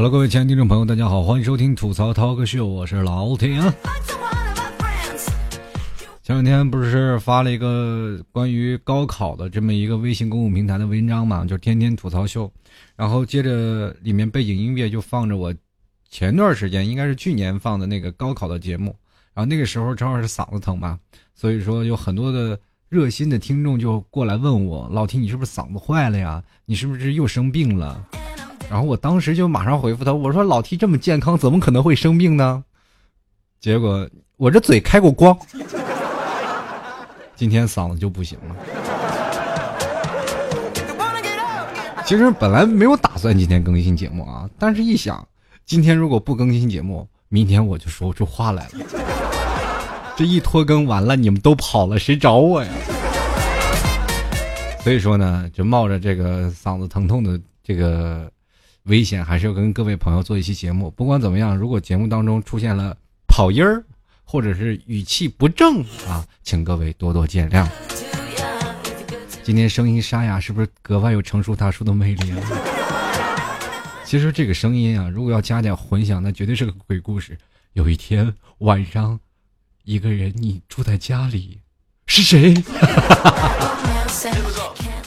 好了各位亲爱的听众朋友，大家好，欢迎收听吐槽涛哥秀，我是老铁。前两天不是发了一个关于高考的这么一个微信公共平台的文章嘛，就天天吐槽秀，然后接着里面背景音乐就放着我前段时间应该是去年放的那个高考的节目，然后那个时候正好是嗓子疼嘛，所以说有很多的。热心的听众就过来问我：“老提，你是不是嗓子坏了呀？你是不是又生病了？”然后我当时就马上回复他：“我说老提这么健康，怎么可能会生病呢？”结果我这嘴开过光，今天嗓子就不行了。其实本来没有打算今天更新节目啊，但是一想，今天如果不更新节目，明天我就说不出话来了。这一拖更完了，你们都跑了，谁找我呀？所以说呢，就冒着这个嗓子疼痛的这个危险，还是要跟各位朋友做一期节目。不管怎么样，如果节目当中出现了跑音儿，或者是语气不正啊，请各位多多见谅。今天声音沙哑，是不是格外有成熟大叔的魅力啊？其实这个声音啊，如果要加点混响，那绝对是个鬼故事。有一天晚上。一个人，你住在家里，是谁？哈哈哈哈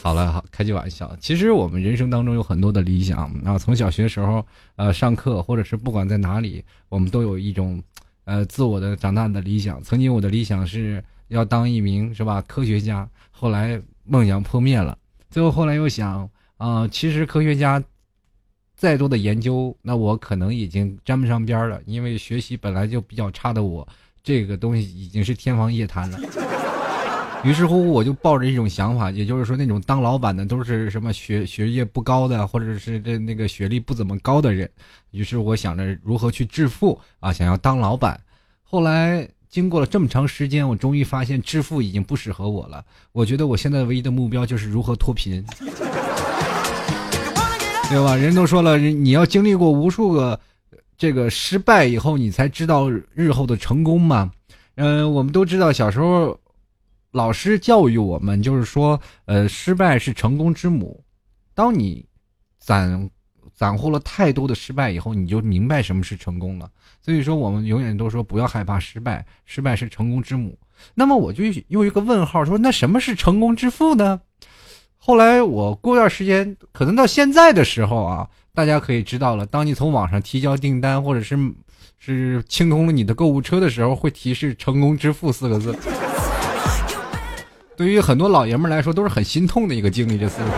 好了，好开句玩笑。其实我们人生当中有很多的理想啊，从小学时候呃上课，或者是不管在哪里，我们都有一种呃自我的长大的理想。曾经我的理想是要当一名是吧科学家，后来梦想破灭了。最后后来又想啊，其实科学家再多的研究，那我可能已经沾不上边了，因为学习本来就比较差的我。这个东西已经是天方夜谭了。于是乎，我就抱着一种想法，也就是说，那种当老板的都是什么学学业不高的，或者是这那个学历不怎么高的人。于是我想着如何去致富啊，想要当老板。后来经过了这么长时间，我终于发现致富已经不适合我了。我觉得我现在唯一的目标就是如何脱贫，对吧？人都说了，你要经历过无数个。这个失败以后，你才知道日后的成功嘛？嗯，我们都知道，小时候老师教育我们，就是说，呃，失败是成功之母。当你攒攒获了太多的失败以后，你就明白什么是成功了。所以说，我们永远都说不要害怕失败，失败是成功之母。那么，我就用一个问号，说那什么是成功之父呢？后来我过段时间，可能到现在的时候啊。大家可以知道了，当你从网上提交订单，或者是是清空了你的购物车的时候，会提示“成功支付”四个字。对于很多老爷们来说，都是很心痛的一个经历，这四个字，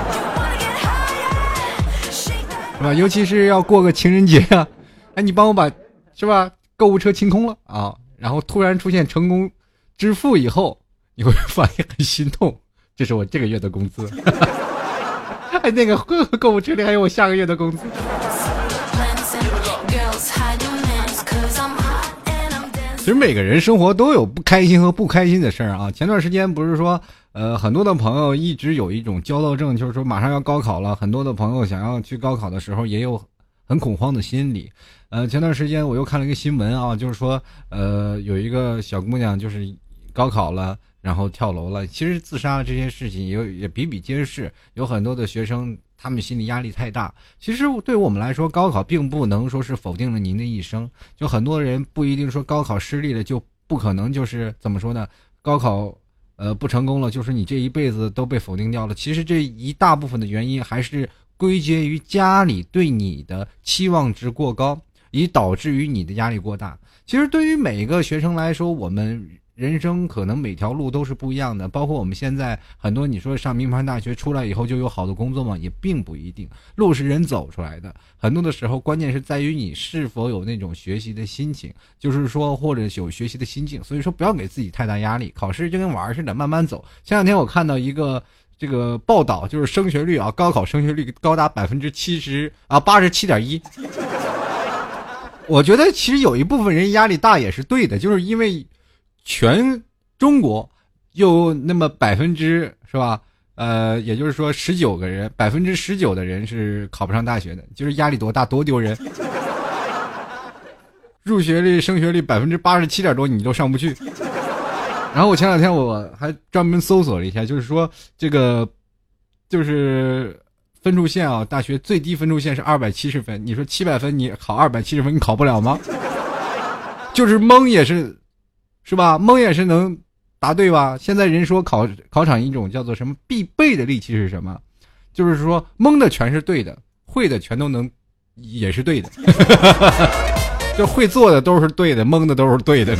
是吧？尤其是要过个情人节啊，哎，你帮我把，是吧？购物车清空了啊，然后突然出现“成功支付”以后，你会发现很心痛，这是我这个月的工资。那个 购物车里还有我下个月的工资。其实每个人生活都有不开心和不开心的事儿啊。前段时间不是说，呃，很多的朋友一直有一种焦躁症，就是说马上要高考了，很多的朋友想要去高考的时候也有很恐慌的心理。呃，前段时间我又看了一个新闻啊，就是说，呃，有一个小姑娘就是高考了。然后跳楼了。其实自杀这件事情也也比比皆是，有很多的学生他们心理压力太大。其实对我们来说，高考并不能说是否定了您的一生。就很多人不一定说高考失利了就不可能，就是怎么说呢？高考呃不成功了，就是你这一辈子都被否定掉了。其实这一大部分的原因还是归结于家里对你的期望值过高，以导致于你的压力过大。其实对于每一个学生来说，我们。人生可能每条路都是不一样的，包括我们现在很多，你说上名牌大学出来以后就有好的工作吗？也并不一定。路是人走出来的，很多的时候关键是在于你是否有那种学习的心情，就是说或者有学习的心境。所以说不要给自己太大压力，考试就跟玩似的，慢慢走。前两天我看到一个这个报道，就是升学率啊，高考升学率高达百分之七十啊，八十七点一。我觉得其实有一部分人压力大也是对的，就是因为。全中国有那么百分之是吧？呃，也就是说十九个人，百分之十九的人是考不上大学的，就是压力多大，多丢人。入学率、升学率百分之八十七点多，你都上不去。然后我前两天我还专门搜索了一下，就是说这个就是分数线啊，大学最低分数线是二百七十分。你说七百分你考二百七十分，你考不了吗？就是蒙也是，是吧？蒙也是能答对吧？现在人说考考场一种叫做什么必备的利器是什么？就是说蒙的全是对的，会的全都能也是对的，就会做的都是对的，蒙的都是对的。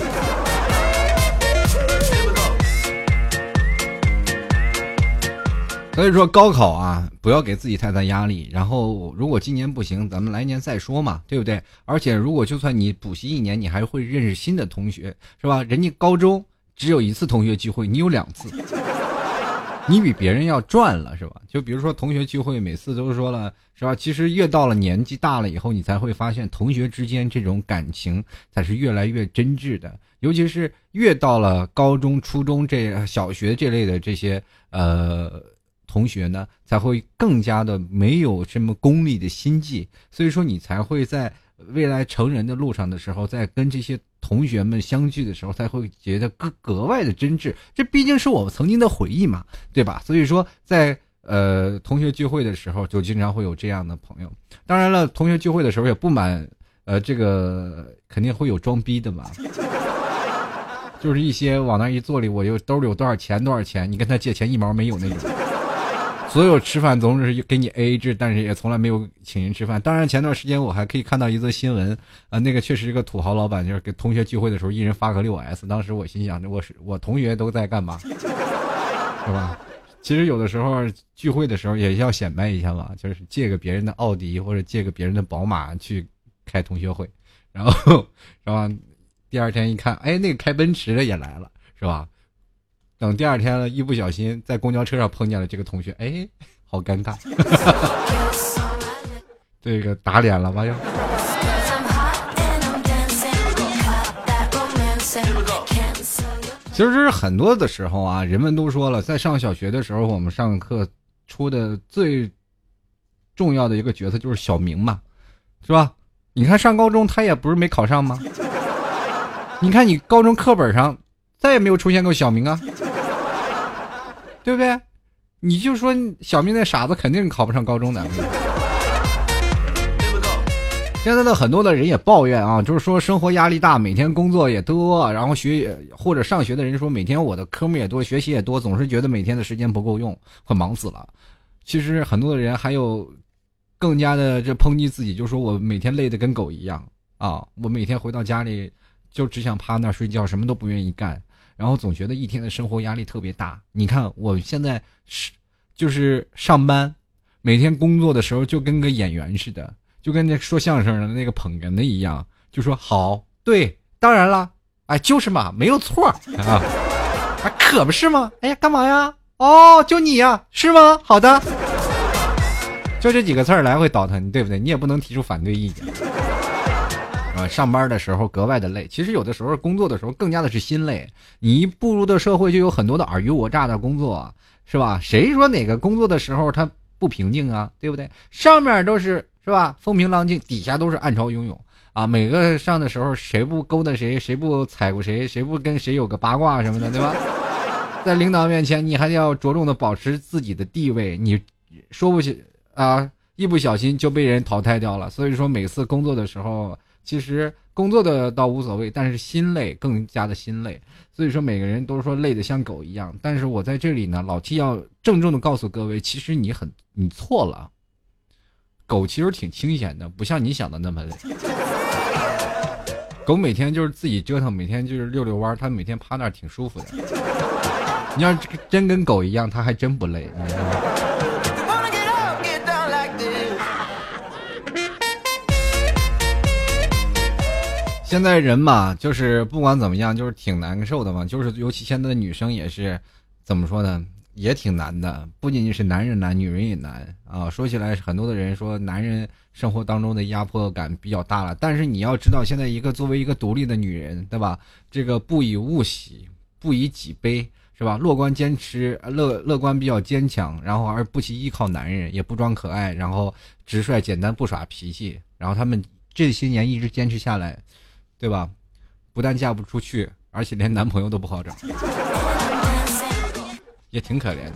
所以说高考啊，不要给自己太大压力。然后，如果今年不行，咱们来年再说嘛，对不对？而且，如果就算你补习一年，你还会认识新的同学，是吧？人家高中只有一次同学聚会，你有两次，你比别人要赚了，是吧？就比如说同学聚会，每次都说了，是吧？其实越到了年纪大了以后，你才会发现同学之间这种感情才是越来越真挚的。尤其是越到了高中、初中这小学这类的这些呃。同学呢，才会更加的没有什么功利的心计，所以说你才会在未来成人的路上的时候，在跟这些同学们相聚的时候，才会觉得格格外的真挚。这毕竟是我们曾经的回忆嘛，对吧？所以说，在呃同学聚会的时候，就经常会有这样的朋友。当然了，同学聚会的时候也不满，呃，这个肯定会有装逼的嘛，就是一些往那一坐里，我有兜里有多少钱多少钱，你跟他借钱一毛没有那种。所有吃饭总是给你 A A 制，但是也从来没有请人吃饭。当然，前段时间我还可以看到一则新闻，啊，那个确实是个土豪老板，就是给同学聚会的时候，一人发个六 S。当时我心想，我是我同学都在干嘛，是吧？其实有的时候聚会的时候也要显摆一下嘛，就是借个别人的奥迪或者借个别人的宝马去开同学会，然后，是吧？第二天一看，哎，那个开奔驰的也来了，是吧？等第二天了，一不小心在公交车上碰见了这个同学，哎，好尴尬，这个打脸了吧又。其实是很多的时候啊，人们都说了，在上小学的时候，我们上课出的最重要的一个角色就是小明嘛，是吧？你看上高中他也不是没考上吗？你看你高中课本上再也没有出现过小明啊。对不对？你就说小明那傻子肯定考不上高中的。现在的很多的人也抱怨啊，就是说生活压力大，每天工作也多，然后学或者上学的人说每天我的科目也多，学习也多，总是觉得每天的时间不够用，快忙死了。其实很多的人还有更加的这抨击自己，就说我每天累得跟狗一样啊，我每天回到家里就只想趴那睡觉，什么都不愿意干。然后总觉得一天的生活压力特别大。你看我现在是，就是上班，每天工作的时候就跟个演员似的，就跟那说相声的那个捧哏的一样，就说好，对，当然了，哎，就是嘛，没有错 啊，可不是吗？哎呀，干嘛呀？哦，就你呀，是吗？好的，就这几个字儿来回倒腾，对不对？你也不能提出反对意见。啊，上班的时候格外的累。其实有的时候工作的时候更加的是心累。你一步入的社会，就有很多的尔虞我诈的工作，是吧？谁说哪个工作的时候他不平静啊？对不对？上面都是是吧？风平浪静，底下都是暗潮涌涌啊！每个上的时候，谁不勾搭谁，谁不踩过谁，谁不跟谁有个八卦什么的，对吧？在领导面前，你还要着重的保持自己的地位。你说不起啊，一不小心就被人淘汰掉了。所以说，每次工作的时候。其实工作的倒无所谓，但是心累更加的心累。所以说每个人都说累得像狗一样，但是我在这里呢，老 T 要郑重的告诉各位，其实你很你错了。狗其实挺清闲的，不像你想的那么累。狗每天就是自己折腾，每天就是遛遛弯，它每天趴那儿挺舒服的。你要真跟狗一样，它还真不累。你知道吗？现在人嘛，就是不管怎么样，就是挺难受的嘛。就是尤其现在的女生也是，怎么说呢，也挺难的。不仅仅是男人难，女人也难啊。说起来，很多的人说男人生活当中的压迫感比较大了。但是你要知道，现在一个作为一个独立的女人，对吧？这个不以物喜，不以己悲，是吧？乐观坚持，乐乐观比较坚强，然后而不去依靠男人，也不装可爱，然后直率简单，不耍脾气。然后他们这些年一直坚持下来。对吧？不但嫁不出去而且连男朋友都不好找也挺可怜的。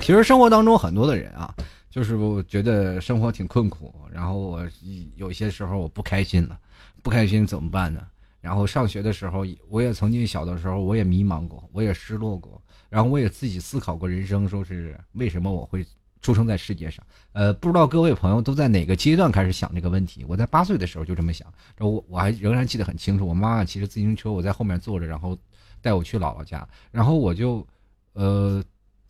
其实生活当中很多的人啊就是我觉得生活挺困苦然后我有些时候我不开心了不开心怎么办呢？然后上学的时候我也曾经小的时候我也迷茫过我也失落过然后我也自己思考过人生说是为什么我会出生在世界上？呃，不知道各位朋友都在哪个阶段开始想这个问题？我在八岁的时候就这么想，我我还仍然记得很清楚，我妈妈骑着自行车，我在后面坐着，然后带我去姥姥家，然后我就，呃。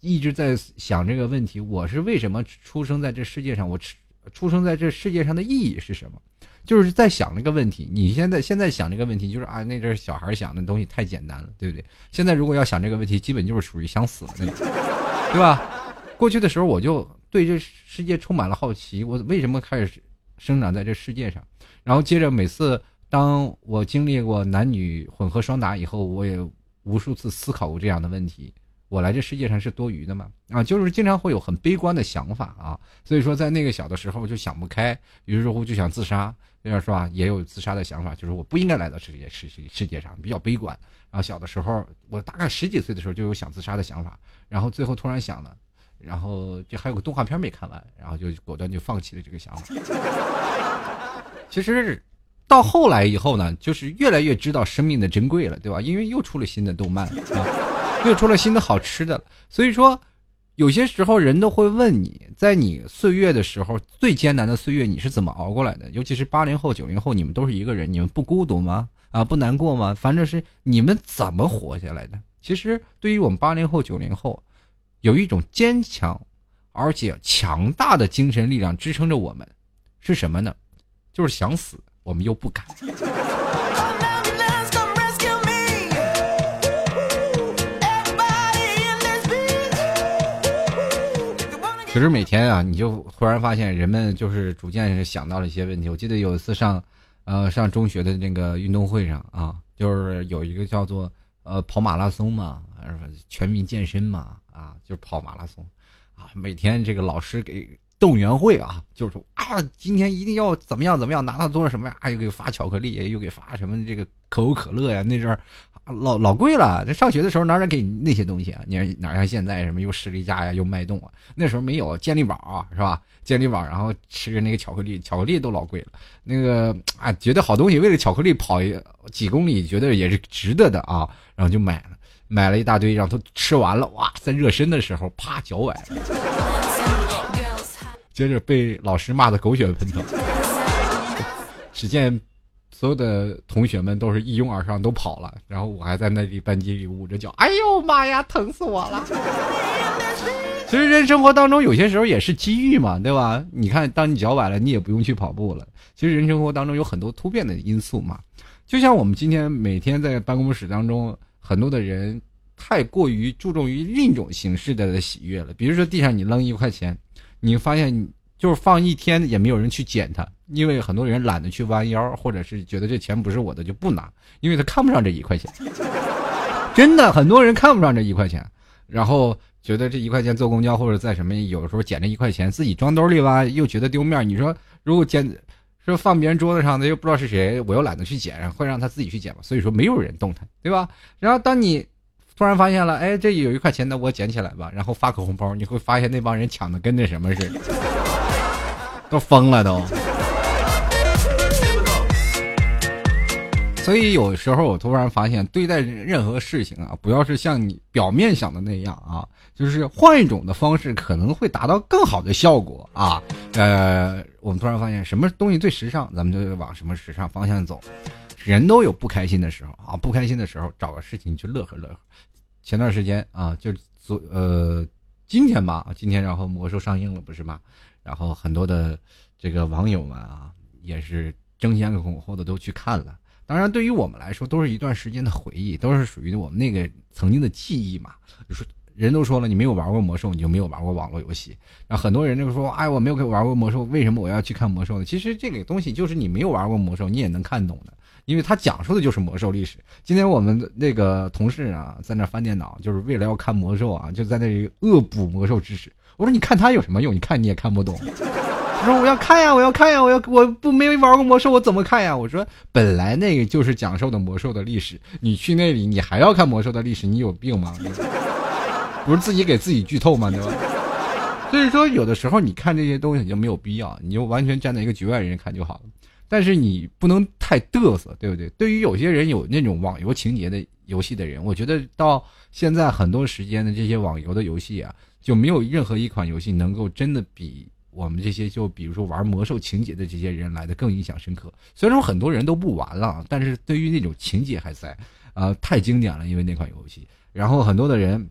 一直在想这个问题：我是为什么出生在这世界上？我出生在这世界上的意义是什么？就是在想这个问题。你现在现在想这个问题，就是啊，那阵小孩想的东西太简单了，对不对？现在如果要想这个问题，基本就是属于想死了那种，对吧？过去的时候，我就对这世界充满了好奇：我为什么开始生长在这世界上？然后接着每次当我经历过男女混合双打以后，我也无数次思考过这样的问题。我来这世界上是多余的吗？啊，就是经常会有很悲观的想法啊，所以说在那个小的时候就想不开，于是乎就想自杀，那样是吧？也有自杀的想法，就是我不应该来到世界世世界上，比较悲观。然后小的时候，我大概十几岁的时候就有想自杀的想法，然后最后突然想了，然后就还有个动画片没看完，然后就果断就放弃了这个想法。其实到后来以后呢，就是越来越知道生命的珍贵了，对吧？因为又出了新的动漫啊。又出了新的好吃的，所以说，有些时候人都会问你，在你岁月的时候最艰难的岁月，你是怎么熬过来的？尤其是八零后、九零后，你们都是一个人，你们不孤独吗？啊，不难过吗？反正是你们怎么活下来的？其实，对于我们八零后、九零后，有一种坚强而且强大的精神力量支撑着我们，是什么呢？就是想死，我们又不敢。其实每天啊，你就忽然发现，人们就是逐渐是想到了一些问题。我记得有一次上，呃，上中学的那个运动会上啊，就是有一个叫做呃跑马拉松嘛，全民健身嘛，啊，就跑马拉松，啊，每天这个老师给动员会啊，就是说啊，今天一定要怎么样怎么样，拿到多少什么呀，又给发巧克力，又给发什么这个可口可乐呀，那阵儿。老老贵了，这上学的时候哪能给那些东西啊？你哪像现在什么又士力架呀，又脉动啊？那时候没有健力宝啊，是吧？健力宝，然后吃那个巧克力，巧克力都老贵了。那个啊，觉得好东西，为了巧克力跑几公里，觉得也是值得的啊，然后就买了，买了一大堆，让他吃完了，哇，在热身的时候，啪脚崴了，接着被老师骂的狗血喷头。只见。所有的同学们都是一拥而上，都跑了，然后我还在那里班级里捂着脚，哎呦妈呀，疼死我了！其实人生活当中有些时候也是机遇嘛，对吧？你看，当你脚崴了，你也不用去跑步了。其实人生活当中有很多突变的因素嘛，就像我们今天每天在办公室当中，很多的人太过于注重于另一种形式的喜悦了。比如说地上你扔一块钱，你发现你。就是放一天也没有人去捡它，因为很多人懒得去弯腰，或者是觉得这钱不是我的就不拿，因为他看不上这一块钱。真的，很多人看不上这一块钱，然后觉得这一块钱坐公交或者在什么，有的时候捡着一块钱自己装兜里吧，又觉得丢面。你说如果捡，是放别人桌子上的又不知道是谁，我又懒得去捡，会让他自己去捡嘛。所以说没有人动他，对吧？然后当你突然发现了，哎，这有一块钱，那我捡起来吧，然后发个红包，你会发现那帮人抢的跟那什么似的。都疯了都，所以有时候我突然发现，对待任何事情啊，不要是像你表面想的那样啊，就是换一种的方式，可能会达到更好的效果啊。呃，我们突然发现，什么东西最时尚，咱们就往什么时尚方向走。人都有不开心的时候啊，不开心的时候找个事情去乐呵乐呵。前段时间啊，就昨呃今天吧，今天然后魔兽上映了，不是吗？然后很多的这个网友们啊，也是争先恐后的都去看了。当然，对于我们来说，都是一段时间的回忆，都是属于我们那个曾经的记忆嘛。就是人都说了，你没有玩过魔兽，你就没有玩过网络游戏。然后很多人就说：“哎，我没有玩过魔兽，为什么我要去看魔兽呢？”其实这个东西就是你没有玩过魔兽，你也能看懂的，因为它讲述的就是魔兽历史。今天我们那个同事啊，在那翻电脑，就是为了要看魔兽啊，就在那里恶补魔兽知识。我说你看他有什么用？你看你也看不懂。我说我要看呀，我要看呀，我要我不没玩过魔兽，我怎么看呀？我说本来那个就是讲授的魔兽的历史，你去那里你还要看魔兽的历史，你有病吗？不是自己给自己剧透吗？对吧？所以说，有的时候你看这些东西就没有必要，你就完全站在一个局外人看就好了。但是你不能太嘚瑟，对不对？对于有些人有那种网游情节的游戏的人，我觉得到现在很多时间的这些网游的游戏啊，就没有任何一款游戏能够真的比我们这些就比如说玩魔兽情节的这些人来的更印象深刻。虽然说很多人都不玩了，但是对于那种情节还在，啊，太经典了，因为那款游戏。然后很多的人。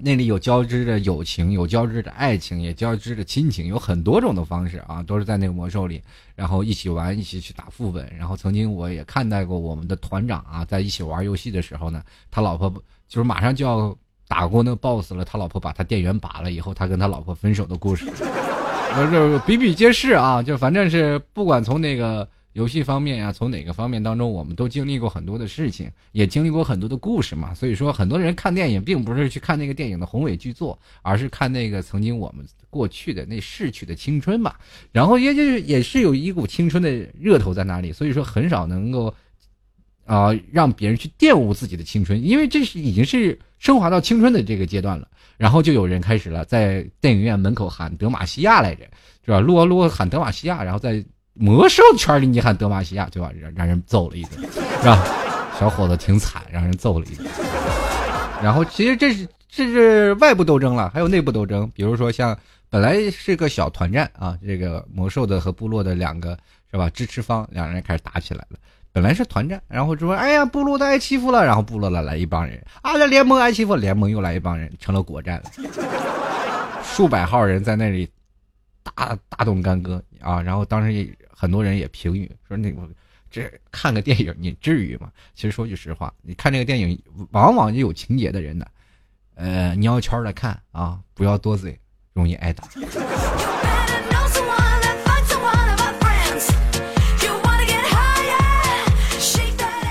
那里有交织着友情，有交织着爱情，也交织着亲情，有很多种的方式啊，都是在那个魔兽里，然后一起玩，一起去打副本。然后曾经我也看待过我们的团长啊，在一起玩游戏的时候呢，他老婆就是马上就要打过那个 BOSS 了，他老婆把他电源拔了以后，他跟他老婆分手的故事，这比比皆是啊，就反正是不管从那个。游戏方面呀，从哪个方面当中，我们都经历过很多的事情，也经历过很多的故事嘛。所以说，很多人看电影，并不是去看那个电影的宏伟巨作，而是看那个曾经我们过去的那逝去的青春嘛。然后也就是也是有一股青春的热头在那里，所以说很少能够啊让别人去玷污自己的青春，因为这是已经是升华到青春的这个阶段了。然后就有人开始了，在电影院门口喊德玛西亚来着，是吧？撸啊撸喊德玛西亚，然后在。魔兽圈里你喊德玛西亚对吧？让让人揍了一顿，是吧？小伙子挺惨，让人揍了一顿。然后其实这是这是外部斗争了，还有内部斗争。比如说像本来是个小团战啊，这个魔兽的和部落的两个是吧？支持方两人开始打起来了。本来是团战，然后说哎呀部落的挨欺负了，然后部落的来一帮人啊，这联盟挨欺负，联盟又来一帮人，成了国战了。数百号人在那里大大动干戈啊，然后当时也。很多人也评语说：“那个，这看个电影，你至于吗？”其实说句实话，你看这个电影，往往就有情节的人呢，呃，你要圈的看啊，不要多嘴，容易挨打。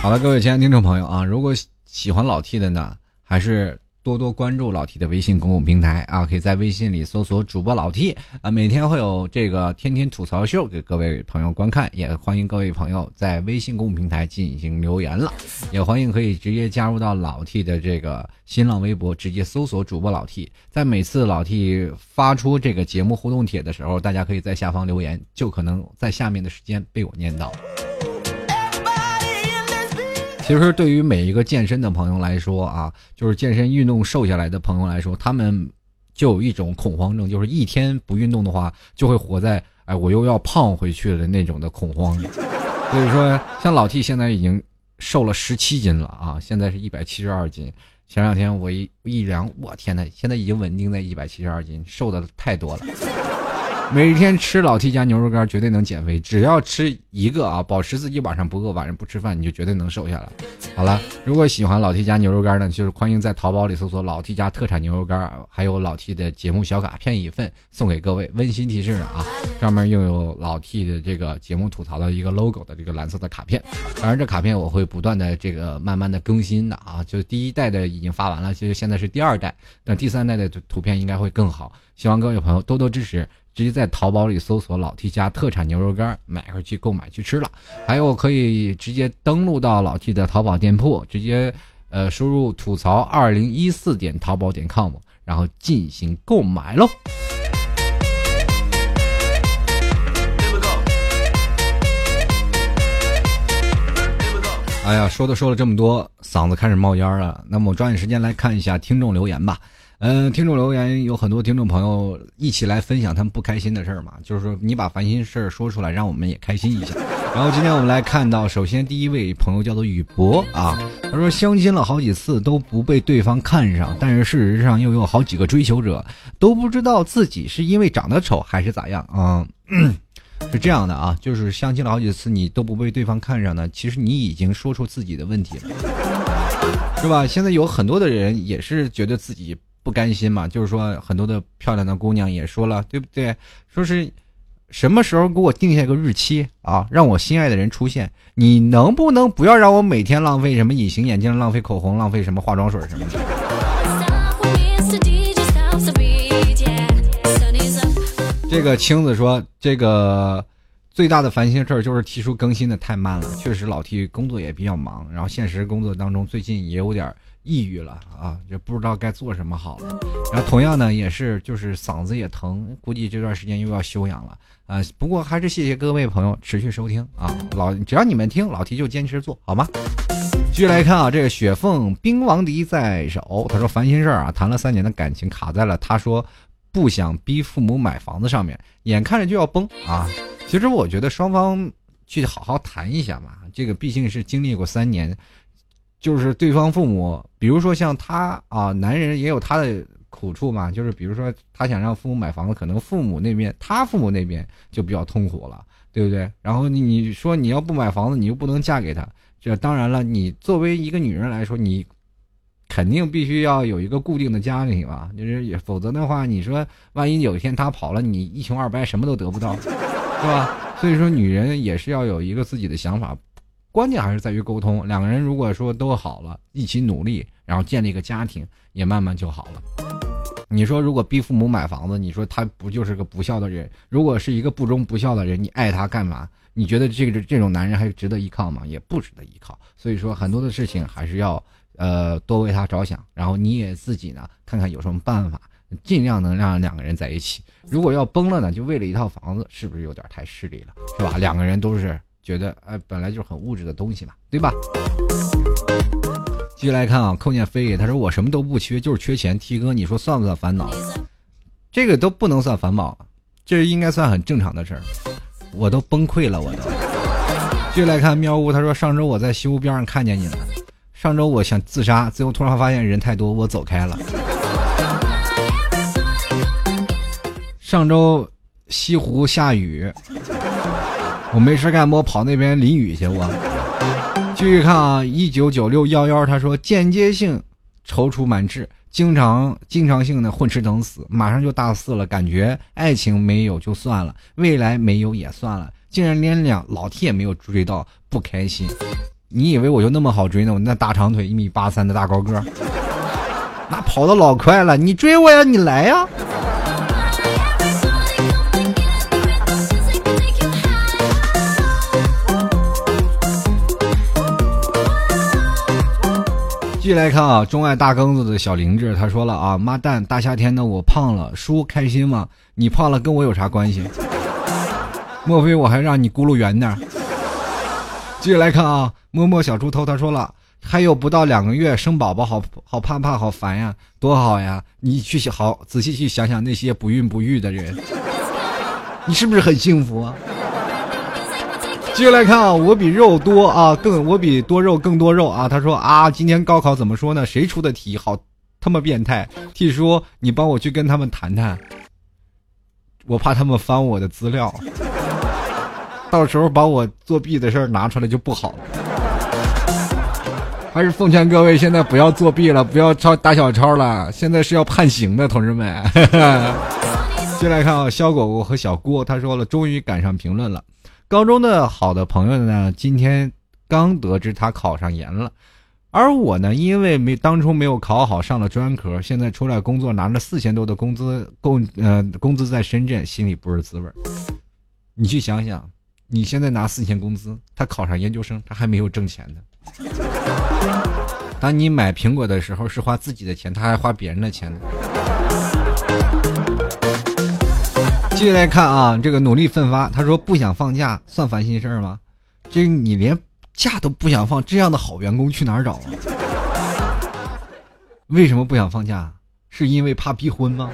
好了，各位亲爱的听众朋友啊，如果喜欢老 T 的呢，还是。多多关注老 T 的微信公共平台啊，可以在微信里搜索主播老 T 啊，每天会有这个天天吐槽秀给各位朋友观看，也欢迎各位朋友在微信公共平台进行留言了，也欢迎可以直接加入到老 T 的这个新浪微博，直接搜索主播老 T，在每次老 T 发出这个节目互动帖的时候，大家可以在下方留言，就可能在下面的时间被我念到。其实对于每一个健身的朋友来说啊，就是健身运动瘦下来的朋友来说，他们就有一种恐慌症，就是一天不运动的话，就会活在哎我又要胖回去的那种的恐慌。所以说，像老 T 现在已经瘦了十七斤了啊，现在是一百七十二斤。前两天我一一量，我天呐，现在已经稳定在一百七十二斤，瘦的太多了。每天吃老 T 家牛肉干绝对能减肥，只要吃一个啊，保持自己晚上不饿，晚上不吃饭，你就绝对能瘦下来。好了，如果喜欢老 T 家牛肉干呢，就是欢迎在淘宝里搜索老 T 家特产牛肉干，还有老 T 的节目小卡片一份送给各位。温馨提示啊，上面又有老 T 的这个节目吐槽的一个 logo 的这个蓝色的卡片。当然，这卡片我会不断的这个慢慢的更新的啊，就第一代的已经发完了，其实现在是第二代，但第三代的图片应该会更好。希望各位朋友多多支持。直接在淘宝里搜索“老 T 家特产牛肉干”，买回去购买去吃了。还有可以直接登录到老 T 的淘宝店铺，直接呃输入“吐槽二零一四点淘宝点 com”，然后进行购买喽。哎呀，说都说了这么多，嗓子开始冒烟了。那么我抓紧时间来看一下听众留言吧。嗯，听众留言有很多听众朋友一起来分享他们不开心的事儿嘛，就是说你把烦心事儿说出来，让我们也开心一下。然后今天我们来看到，首先第一位朋友叫做雨博啊，他说相亲了好几次都不被对方看上，但是事实上又有好几个追求者，都不知道自己是因为长得丑还是咋样啊？是这样的啊，就是相亲了好几次你都不被对方看上呢，其实你已经说出自己的问题了，是吧？现在有很多的人也是觉得自己。不甘心嘛？就是说，很多的漂亮的姑娘也说了，对不对？说是什么时候给我定下个日期啊，让我心爱的人出现？你能不能不要让我每天浪费什么隐形眼镜、浪费口红、浪费什么化妆水什么的？这个青子说，这个最大的烦心事儿就是提出更新的太慢了。确实，老 T 工作也比较忙，然后现实工作当中最近也有点。抑郁了啊，就不知道该做什么好了。然后同样呢，也是就是嗓子也疼，估计这段时间又要休养了啊。不过还是谢谢各位朋友持续收听啊，老只要你们听，老提就坚持做好吗？继续来看啊，这个雪凤兵王笛在手，他说烦心事儿啊，谈了三年的感情卡在了他说不想逼父母买房子上面，眼看着就要崩啊。其实我觉得双方去好好谈一下嘛，这个毕竟是经历过三年。就是对方父母，比如说像他啊，男人也有他的苦处嘛。就是比如说他想让父母买房子，可能父母那边他父母那边就比较痛苦了，对不对？然后你说你要不买房子，你又不能嫁给他，这当然了，你作为一个女人来说，你肯定必须要有一个固定的家庭吧，就是也否则的话，你说万一有一天他跑了，你一穷二白，什么都得不到，是吧？所以说女人也是要有一个自己的想法。关键还是在于沟通，两个人如果说都好了，一起努力，然后建立一个家庭，也慢慢就好了。你说如果逼父母买房子，你说他不就是个不孝的人？如果是一个不忠不孝的人，你爱他干嘛？你觉得这个这种男人还值得依靠吗？也不值得依靠。所以说很多的事情还是要呃多为他着想，然后你也自己呢看看有什么办法，尽量能让两个人在一起。如果要崩了呢，就为了一套房子，是不是有点太势利了？是吧？两个人都是。觉得哎，本来就是很物质的东西嘛，对吧？继续来看啊，扣念飞，他说我什么都不缺，就是缺钱。T 哥，你说算不算烦恼？这个都不能算烦恼，这应该算很正常的事儿。我都崩溃了，我都。继续来看喵呜，他说上周我在西湖边上看见你了，上周我想自杀，最后突然发现人太多，我走开了。上周西湖下雨。我没事干，我跑那边淋雨去。我继续看啊，一九九六幺幺，他说间接性踌躇满志，经常经常性的混吃等死。马上就大四了，感觉爱情没有就算了，未来没有也算了，竟然连两老 T 也没有追到，不开心。你以为我就那么好追呢？我那大长腿，一米八三的大高个，那跑的老快了。你追我呀，你来呀！继续来看啊，钟爱大庚子的小灵智，他说了啊，妈蛋，大夏天的我胖了，叔开心吗？你胖了跟我有啥关系？莫非我还让你轱辘圆点？继续来看啊，摸摸小猪头，他说了，还有不到两个月生宝宝，好好怕怕，好烦呀，多好呀！你去好仔细去想想那些不孕不育的人，你是不是很幸福啊？接下来看啊，我比肉多啊，更我比多肉更多肉啊。他说啊，今天高考怎么说呢？谁出的题好他妈变态？T 叔，你帮我去跟他们谈谈，我怕他们翻我的资料，到时候把我作弊的事儿拿出来就不好了。还是奉劝各位，现在不要作弊了，不要抄打小抄了，现在是要判刑的，同志们。接下来看啊，肖果果和小郭，他说了，终于赶上评论了。高中的好的朋友呢，今天刚得知他考上研了，而我呢，因为没当初没有考好，上了专科，现在出来工作，拿着四千多的工资，工呃工资在深圳，心里不是滋味你去想想，你现在拿四千工资，他考上研究生，他还没有挣钱呢。当你买苹果的时候，是花自己的钱，他还花别人的钱呢。继续来看啊，这个努力奋发，他说不想放假算烦心事儿吗？这你连假都不想放，这样的好员工去哪儿找啊？为什么不想放假？是因为怕逼婚吗？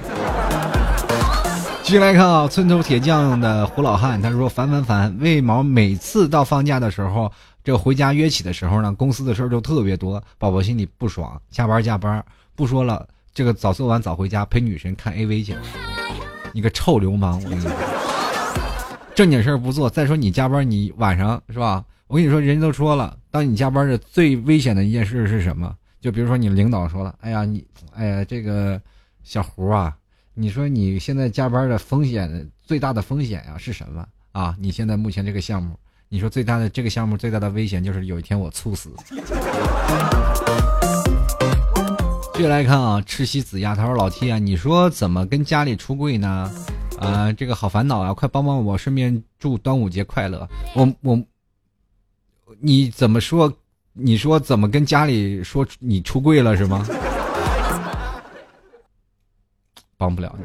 继续来看啊，村头铁匠的胡老汉，他说烦烦烦，为毛每次到放假的时候，这回家约起的时候呢，公司的事儿就特别多，宝宝心里不爽，加班加班，不说了，这个早做完早回家陪女神看 AV 去。你个臭流氓！我跟你说，正经事儿不做。再说你加班，你晚上是吧？我跟你说，人家都说了，当你加班的最危险的一件事是什么？就比如说你领导说了，哎呀，你，哎呀，这个小胡啊，你说你现在加班的风险最大的风险呀是什么啊？你现在目前这个项目，你说最大的这个项目最大的危险就是有一天我猝死。继续来看啊，赤西子丫，他说：“老 T 啊，你说怎么跟家里出柜呢？啊，这个好烦恼啊！快帮帮我，顺便祝端午节快乐。我我，你怎么说你说怎么跟家里说你出柜了是吗？帮不了你。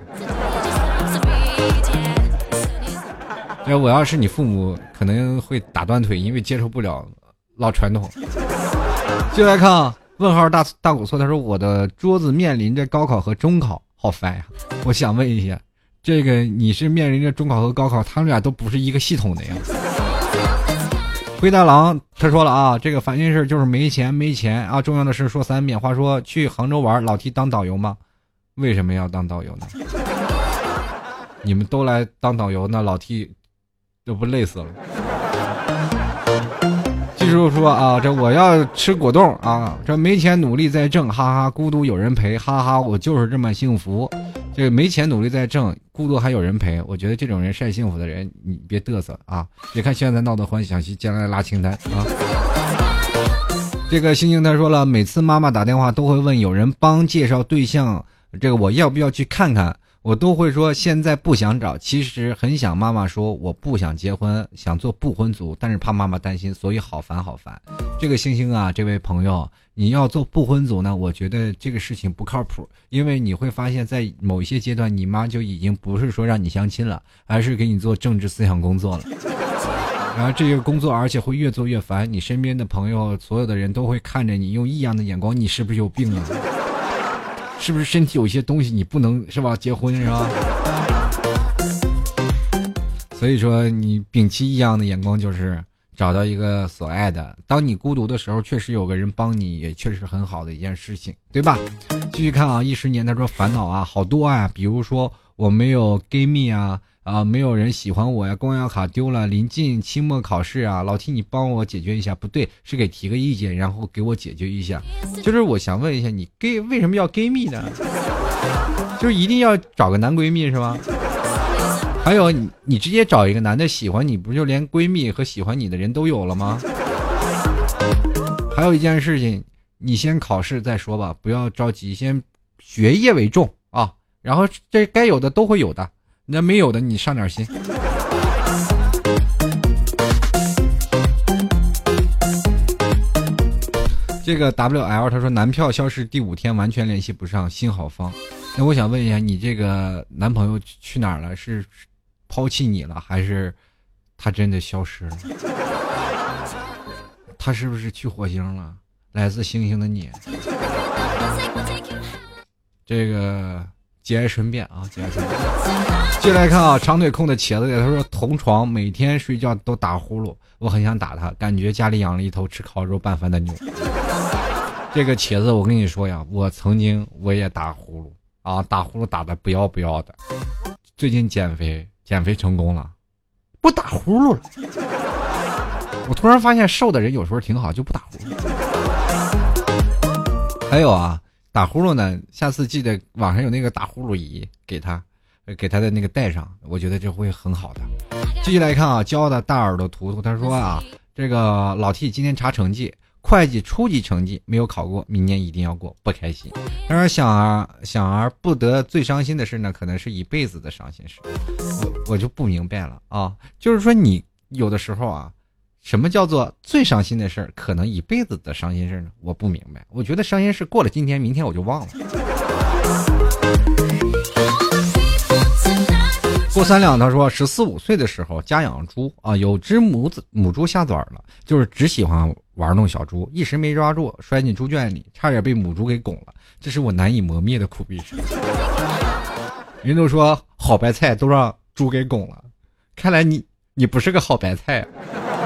要我要是你父母，可能会打断腿，因为接受不了老传统。就来看啊，问号大大古错，他说我的桌子面临着高考和中考，好烦呀！我想问一下，这个你是面临着中考和高考，他们俩都不是一个系统的呀？灰大狼他说了啊，这个烦心事就是没钱没钱啊，重要的事说三遍。话说去杭州玩，老提当导游吗？为什么要当导游呢？你们都来当导游，那老 T 这不累死了？记住说啊，这我要吃果冻啊，这没钱努力在挣，哈哈，孤独有人陪，哈哈，我就是这么幸福。这个没钱努力在挣，孤独还有人陪，我觉得这种人晒幸福的人，你别嘚瑟啊！别看现在闹得欢，想去将来拉清单啊！这个星星他说了，每次妈妈打电话都会问有人帮介绍对象，这个我要不要去看看？我都会说现在不想找，其实很想。妈妈说我不想结婚，想做不婚族，但是怕妈妈担心，所以好烦好烦。这个星星啊，这位朋友，你要做不婚族呢？我觉得这个事情不靠谱，因为你会发现在某一些阶段，你妈就已经不是说让你相亲了，而是给你做政治思想工作了。然后这个工作，而且会越做越烦，你身边的朋友，所有的人都会看着你，用异样的眼光，你是不是有病啊？是不是身体有些东西你不能是吧？结婚是吧？所以说你摒弃异样的眼光，就是找到一个所爱的。当你孤独的时候，确实有个人帮你，也确实很好的一件事情，对吧？继续看啊，一十年他说烦恼啊好多啊，比如说我没有 gay 蜜啊。啊，没有人喜欢我呀！公交卡丢了，临近期末考试啊，老提你帮我解决一下。不对，是给提个意见，然后给我解决一下。就是我想问一下，你 gay 为什么要 gay 蜜呢？就是一定要找个男闺蜜是吗？还有你，你直接找一个男的喜欢你，不就连闺蜜和喜欢你的人都有了吗？还有一件事情，你先考试再说吧，不要着急，先学业为重啊。然后这该有的都会有的。那没有的，你上点心。这个 W L 他说男票消失第五天完全联系不上，心好慌。那我想问一下，你这个男朋友去哪儿了？是抛弃你了，还是他真的消失了？他是不是去火星了？来自星星的你，这个。节哀顺变啊，节哀顺变。接来看啊，长腿控的茄子，他说同床每天睡觉都打呼噜，我很想打他，感觉家里养了一头吃烤肉拌饭的牛。这个茄子，我跟你说呀，我曾经我也打呼噜啊，打呼噜打的不要不要的。最近减肥，减肥成功了，不打呼噜了。我突然发现瘦的人有时候挺好，就不打呼噜。还有啊。打呼噜呢？下次记得网上有那个打呼噜仪，给他，给他的那个带上，我觉得这会很好的。继续来看啊，骄傲的大耳朵图图他说啊，这个老 T 今天查成绩，会计初级成绩没有考过，明年一定要过，不开心。他说想儿想儿不得最伤心的事呢，可能是一辈子的伤心事。我我就不明白了啊，就是说你有的时候啊。什么叫做最伤心的事儿？可能一辈子的伤心事儿呢？我不明白。我觉得伤心事过了今天，明天我就忘了。过三两，他说十四五岁的时候家养猪啊，有只母子母猪下崽了，就是只喜欢玩弄小猪，一时没抓住，摔进猪圈里，差点被母猪给拱了。这是我难以磨灭的苦逼事。人都说好白菜都让猪给拱了，看来你你不是个好白菜。啊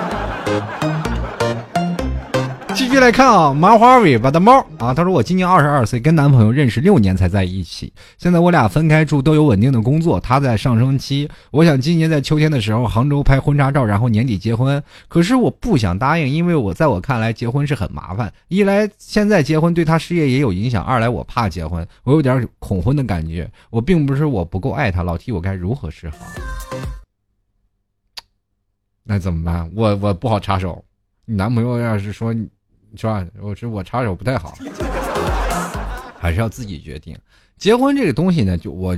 继续来看啊，麻花尾巴的猫啊，他说我今年二十二岁，跟男朋友认识六年才在一起，现在我俩分开住，都有稳定的工作，他在上升期。我想今年在秋天的时候杭州拍婚纱照，然后年底结婚。可是我不想答应，因为我在我看来结婚是很麻烦，一来现在结婚对他事业也有影响，二来我怕结婚，我有点恐婚的感觉。我并不是我不够爱他，老提我该如何是好？那怎么办？我我不好插手。你男朋友要是说，是吧？我是我插手不太好，还是要自己决定。结婚这个东西呢，就我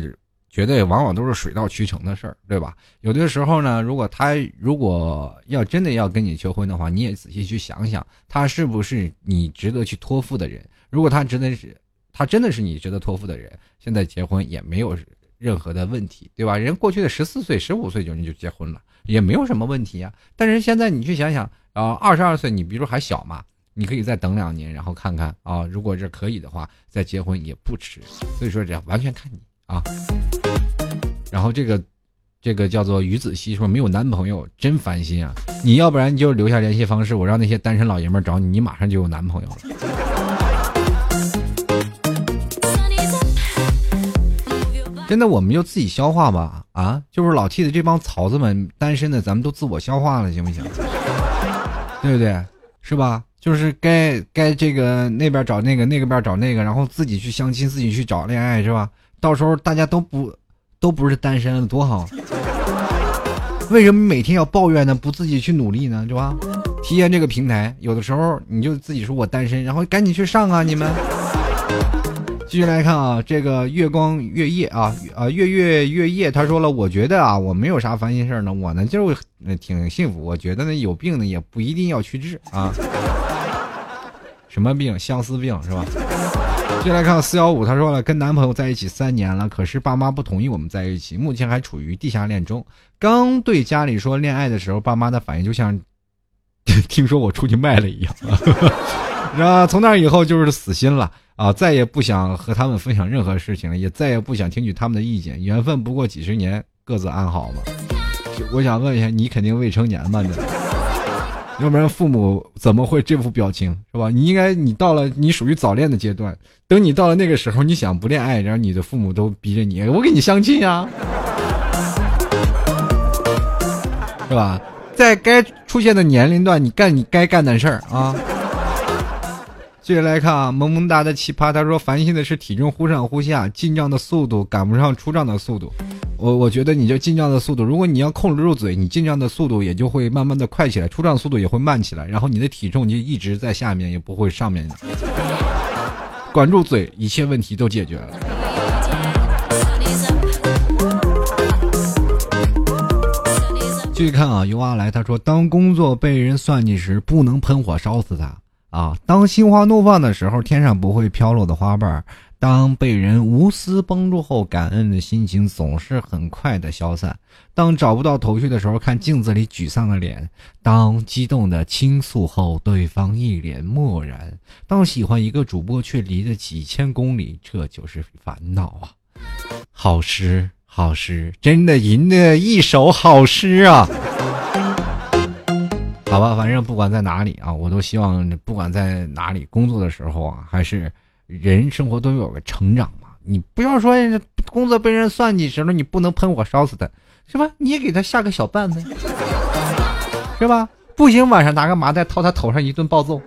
觉得往往都是水到渠成的事儿，对吧？有的时候呢，如果他如果要真的要跟你求婚的话，你也仔细去想想，他是不是你值得去托付的人？如果他值得是，他真的是你值得托付的人，现在结婚也没有任何的问题，对吧？人过去的十四岁、十五岁就你就结婚了，也没有什么问题啊。但是现在你去想想啊，二十二岁，你比如还小嘛，你可以再等两年，然后看看啊，如果这可以的话，再结婚也不迟。所以说，这完全看你啊。然后这个，这个叫做于子熙说没有男朋友真烦心啊！你要不然就留下联系方式，我让那些单身老爷们找你，你马上就有男朋友了。真的，我们就自己消化吧啊！就是老 T 的这帮曹子们，单身的，咱们都自我消化了，行不行？对不对？是吧？就是该该这个那边找那个，那个边找那个，然后自己去相亲，自己去找恋爱，是吧？到时候大家都不。都不是单身了，多好！为什么每天要抱怨呢？不自己去努力呢，是吧？体验这个平台，有的时候你就自己说我单身，然后赶紧去上啊！你们继续来看啊，这个月光月夜啊啊月月月夜，他说了，我觉得啊，我没有啥烦心事呢，我呢就是挺幸福。我觉得呢，有病呢也不一定要去治啊。什么病？相思病是吧？继续来看四幺五，他说了，跟男朋友在一起三年了，可是爸妈不同意我们在一起，目前还处于地下恋中。刚对家里说恋爱的时候，爸妈的反应就像听说我出去卖了一样。然后从那以后就是死心了啊，再也不想和他们分享任何事情了，也再也不想听取他们的意见。缘分不过几十年，各自安好嘛。我想问一下，你肯定未成年吧？这。要不然父母怎么会这副表情是吧？你应该你到了你属于早恋的阶段，等你到了那个时候，你想不恋爱，然后你的父母都逼着你，我给你相亲呀，是吧？在该出现的年龄段，你干你该干的事儿啊。接着来看啊，萌萌哒的奇葩，他说烦心的是体重忽上忽下，进账的速度赶不上出账的速度。我我觉得你这进账的速度，如果你要控制住嘴，你进账的速度也就会慢慢的快起来，出账速度也会慢起来，然后你的体重就一直在下面，也不会上面。管住嘴，一切问题都解决了。继续看啊，尤阿来他说，当工作被人算计时，不能喷火烧死他。啊，当心花怒放的时候，天上不会飘落的花瓣；当被人无私帮助后，感恩的心情总是很快的消散；当找不到头绪的时候，看镜子里沮丧的脸；当激动的倾诉后，对方一脸漠然；当喜欢一个主播却离了几千公里，这就是烦恼啊！好诗，好诗，真的吟的一首好诗啊！好吧，反正不管在哪里啊，我都希望不管在哪里工作的时候啊，还是人生活都有个成长嘛。你不要说工作被人算计时候，你不能喷火烧死他，是吧？你也给他下个小绊子，是吧？不行，晚上拿个麻袋套他头上一顿暴揍。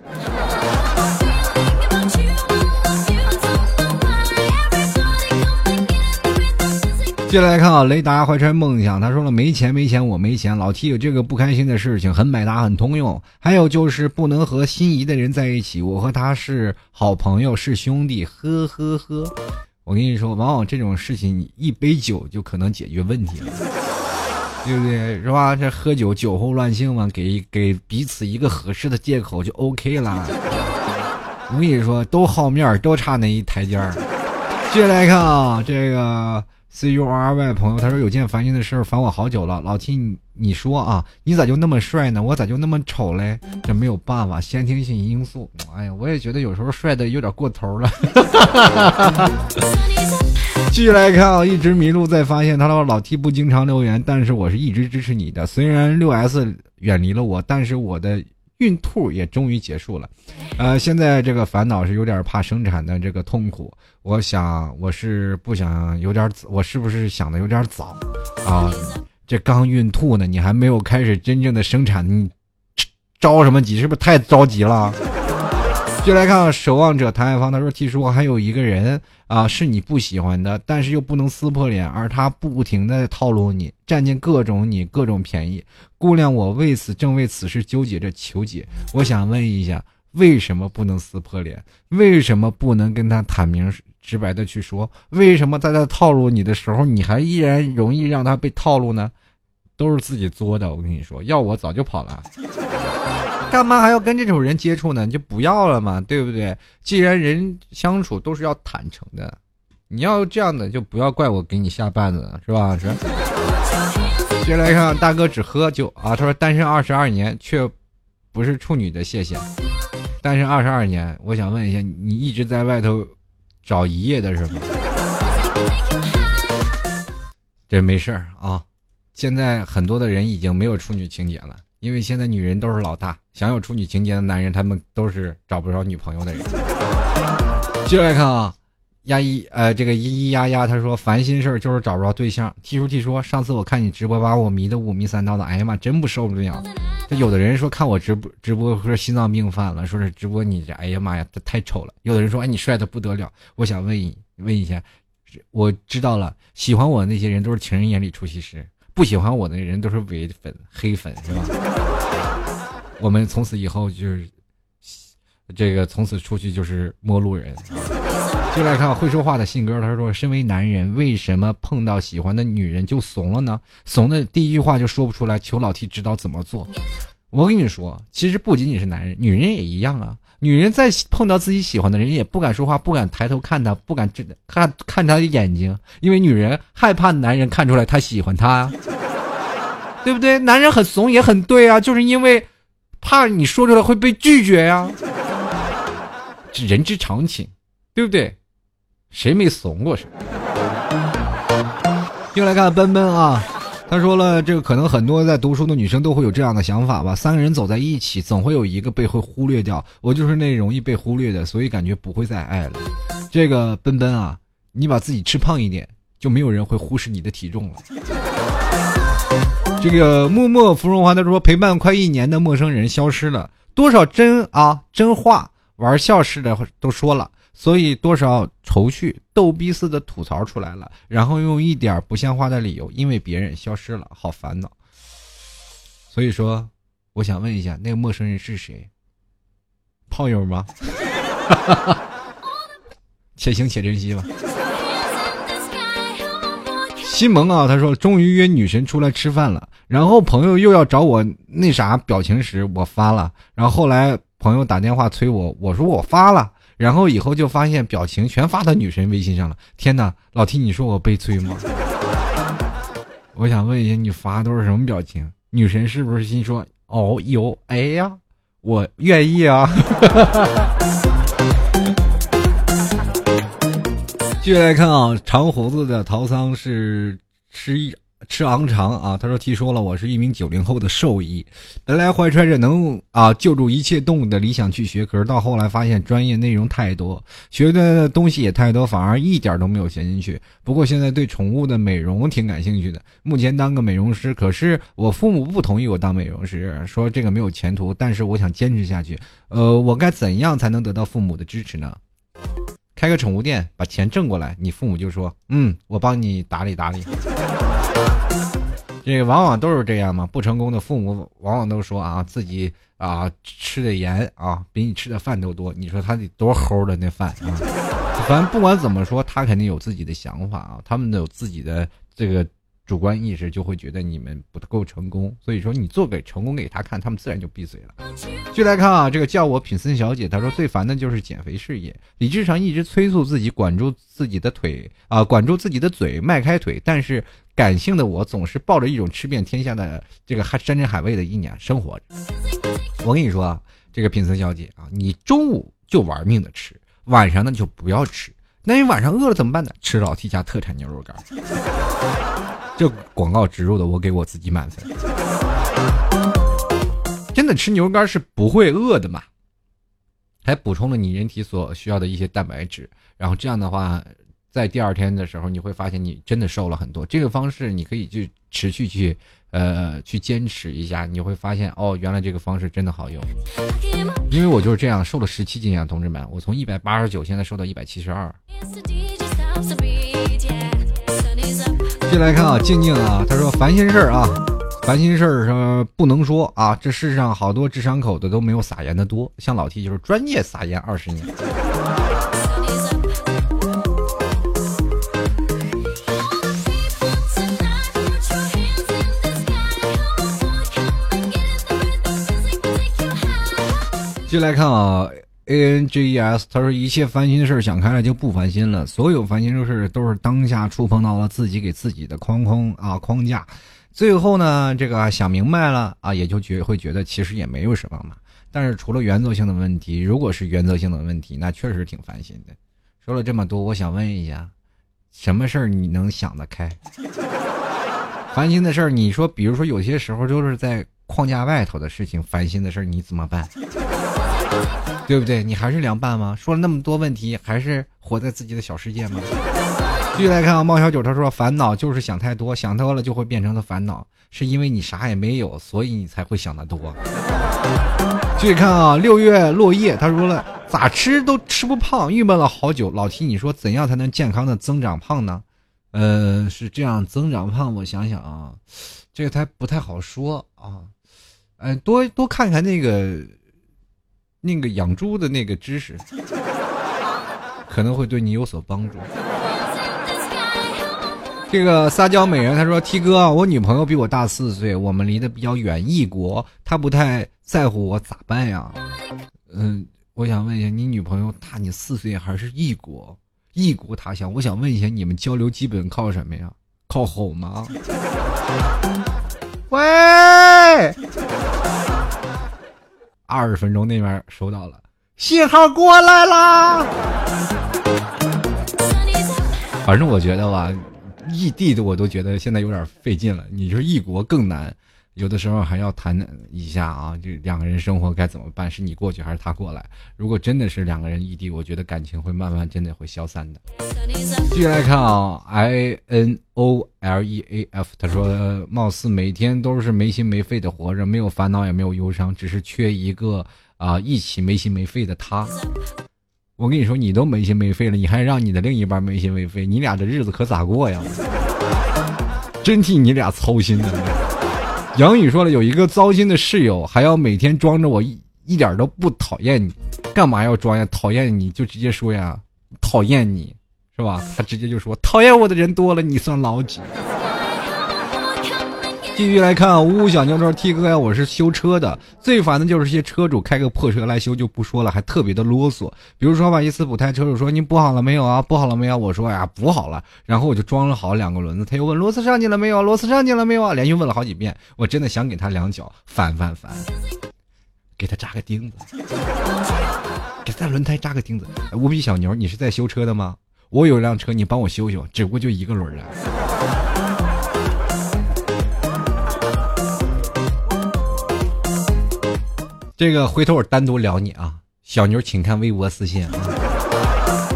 接下来看啊，雷达怀揣梦想，他说了没钱没钱我没钱，老 T 有这个不开心的事情，很百搭很通用。还有就是不能和心仪的人在一起，我和他是好朋友是兄弟，呵呵呵。我跟你说，往往这种事情一杯酒就可能解决问题了，对不对？是吧？这喝酒酒后乱性嘛，给给彼此一个合适的借口就 OK 了。我跟你说，都好面都差那一台阶儿。接下来看啊，这个。C U R Y 朋友，他说有件烦心的事烦我好久了。老 T，你你说啊，你咋就那么帅呢？我咋就那么丑嘞？这没有办法，先天性因素。哎呀，我也觉得有时候帅的有点过头了。继续来看啊，一直迷路再发现。他说老 T 不经常留言，但是我是一直支持你的。虽然六 S 远离了我，但是我的。孕吐也终于结束了，呃，现在这个烦恼是有点怕生产的这个痛苦。我想我是不想有点，我是不是想的有点早啊？这刚孕吐呢，你还没有开始真正的生产，你着什么急？是不是太着急了？就来看守望者谭爱芳，他说：“其实我还有一个人。”啊，是你不喜欢的，但是又不能撕破脸，而他不停的套路你，占尽各种你各种便宜。姑娘，我为此正为此事纠结着求解。我想问一下，为什么不能撕破脸？为什么不能跟他坦明直白的去说？为什么在他套路你的时候，你还依然容易让他被套路呢？都是自己作的，我跟你说，要我早就跑了。干嘛还要跟这种人接触呢？你就不要了嘛，对不对？既然人相处都是要坦诚的，你要这样的就不要怪我给你下绊子，是吧？是。接来看大哥只喝酒啊，他说单身二十二年却不是处女的，谢谢。单身二十二年，我想问一下，你一直在外头找一夜的是吗？这没事儿啊，现在很多的人已经没有处女情节了。因为现在女人都是老大，想有处女情节的男人，他们都是找不着女朋友的人。接着来看啊，丫一呃，这个咿咿呀呀，他说烦心事儿就是找不着对象。T 叔 T 说，上次我看你直播，把我迷得五迷三道的，哎呀妈，真不受不了。这有的人说看我直播直播说心脏病犯了，说是直播你这，哎呀妈呀，这太丑了。有的人说，哎，你帅的不得了。我想问一问一下，我知道了，喜欢我的那些人都是情人眼里出西施。不喜欢我的人都是伪粉、黑粉，是吧？我们从此以后就是这个，从此出去就是陌路人。就来看会说话的信哥，他说：“身为男人，为什么碰到喜欢的女人就怂了呢？怂的第一句话就说不出来，求老 T 指导怎么做。”我跟你说，其实不仅仅是男人，女人也一样啊。女人在碰到自己喜欢的人，也不敢说话，不敢抬头看他，不敢看看他的眼睛，因为女人害怕男人看出来她喜欢他，对不对？男人很怂也很对啊，就是因为怕你说出来会被拒绝呀，这人之常情，对不对？谁没怂过？谁？又来看奔奔啊。他说了，这个可能很多在读书的女生都会有这样的想法吧。三个人走在一起，总会有一个被会忽略掉。我就是那容易被忽略的，所以感觉不会再爱了。这个奔奔啊，你把自己吃胖一点，就没有人会忽视你的体重了。这个默默芙蓉花他说，陪伴快一年的陌生人消失了，多少真啊真话玩笑似的都说了。所以多少愁绪逗逼似的吐槽出来了，然后用一点不像话的理由，因为别人消失了，好烦恼。所以说，我想问一下，那个陌生人是谁？炮友吗？且行且珍惜吧。西蒙啊，他说终于约女神出来吃饭了，然后朋友又要找我那啥表情时，我发了，然后后来朋友打电话催我，我说我发了。然后以后就发现表情全发到女神微信上了。天哪，老 T，你说我悲催吗？我想问一下，你发都是什么表情？女神是不是心说哦哟哎呀，我愿意啊？继续来看啊，长胡子的陶桑是吃一。吃昂长啊！他说：“提说了，我是一名九零后的兽医，本来怀揣着能啊救助一切动物的理想去学，可是到后来发现专业内容太多，学的东西也太多，反而一点都没有学进去。不过现在对宠物的美容挺感兴趣的，目前当个美容师。可是我父母不同意我当美容师，说这个没有前途。但是我想坚持下去。呃，我该怎样才能得到父母的支持呢？开个宠物店，把钱挣过来，你父母就说：嗯，我帮你打理打理。”这个往往都是这样嘛，不成功的父母往往都说啊，自己啊吃的盐啊比你吃的饭都多。你说他得多齁的那饭啊？反正不管怎么说，他肯定有自己的想法啊，他们有自己的这个。主观意识就会觉得你们不够成功，所以说你做给成功给他看，他们自然就闭嘴了。就来看啊，这个叫我品森小姐，她说最烦的就是减肥事业，理智上一直催促自己管住自己的腿啊，管住自己的嘴，迈开腿，但是感性的我总是抱着一种吃遍天下的这个山珍海味的意念生活着。我跟你说啊，这个品森小姐啊，你中午就玩命的吃，晚上呢就不要吃。那你晚上饿了怎么办呢？吃老 T 家特产牛肉干。这广告植入的，我给我自己满分。真的吃牛肉干是不会饿的嘛？还补充了你人体所需要的一些蛋白质，然后这样的话，在第二天的时候，你会发现你真的瘦了很多。这个方式你可以去持续去呃去坚持一下，你会发现哦，原来这个方式真的好用。因为我就是这样瘦了十七斤啊，同志们，我从一百八十九现在瘦到一百七十二。继续来看啊，静静啊，他说烦心事儿啊，烦心事儿是不能说啊，这世上好多智商口的都没有撒盐的多，像老 T 就是专业撒盐二十年。继续来看啊，A N G E S，他说一切烦心的事想开了就不烦心了，所有烦心的事都是当下触碰到了自己给自己的框框啊框架，最后呢，这个想明白了啊，也就觉会觉得其实也没有什么嘛。但是除了原则性的问题，如果是原则性的问题，那确实挺烦心的。说了这么多，我想问一下，什么事儿你能想得开？烦心的事儿，你说，比如说有些时候就是在框架外头的事情，烦心的事儿你怎么办？对不对？你还是凉拌吗？说了那么多问题，还是活在自己的小世界吗？继续来看啊，猫小九他说：“烦恼就是想太多，想多了就会变成了烦恼，是因为你啥也没有，所以你才会想得多。”继续看啊，六月落叶他说了：“咋吃都吃不胖，郁闷了好久。”老提你说怎样才能健康的增长胖呢？呃，是这样，增长胖，我想想啊，这个他不太好说啊，呃，多多看看那个。那个养猪的那个知识，可能会对你有所帮助。这个撒娇美人他说：“T 哥，我女朋友比我大四岁，我们离得比较远，异国，她不太在乎我，咋办呀？”嗯，我想问一下，你女朋友大你四岁还是异国？异国他乡，我想问一下，你们交流基本靠什么呀？靠吼吗？喂！二十分钟那边收到了信号过来啦。反正我觉得吧，异地的我都觉得现在有点费劲了，你就是异国更难。有的时候还要谈一下啊，就两个人生活该怎么办？是你过去还是他过来？如果真的是两个人异地，我觉得感情会慢慢真的会消散的。继续来看啊，I N O L E A F，他说，貌似每天都是没心没肺的活着，没有烦恼也没有忧伤，只是缺一个啊一起没心没肺的他。我跟你说，你都没心没肺了，你还让你的另一半没心没肺，你俩这日子可咋过呀？真替你俩操心呢。杨宇说了，有一个糟心的室友，还要每天装着我一一点都不讨厌你，干嘛要装呀？讨厌你就直接说呀，讨厌你是吧？他直接就说讨厌我的人多了，你算老几？继续来看，呜呜小牛说：“T 哥呀，我是修车的，最烦的就是些车主开个破车来修就不说了，还特别的啰嗦。比如说吧，一次补胎，车主说：‘您补好了没有啊？补好了没有？’我说：‘呀，补好了。’然后我就装了好两个轮子，他又问：‘螺丝上去了没有？螺丝上去了没有啊？’连续问了好几遍，我真的想给他两脚，烦烦烦，给他扎个钉子，给他轮胎扎个钉子。无比小牛，你是在修车的吗？我有一辆车，你帮我修修，只不过就一个轮儿。”这个回头我单独聊你啊，小牛，请看微博私信啊。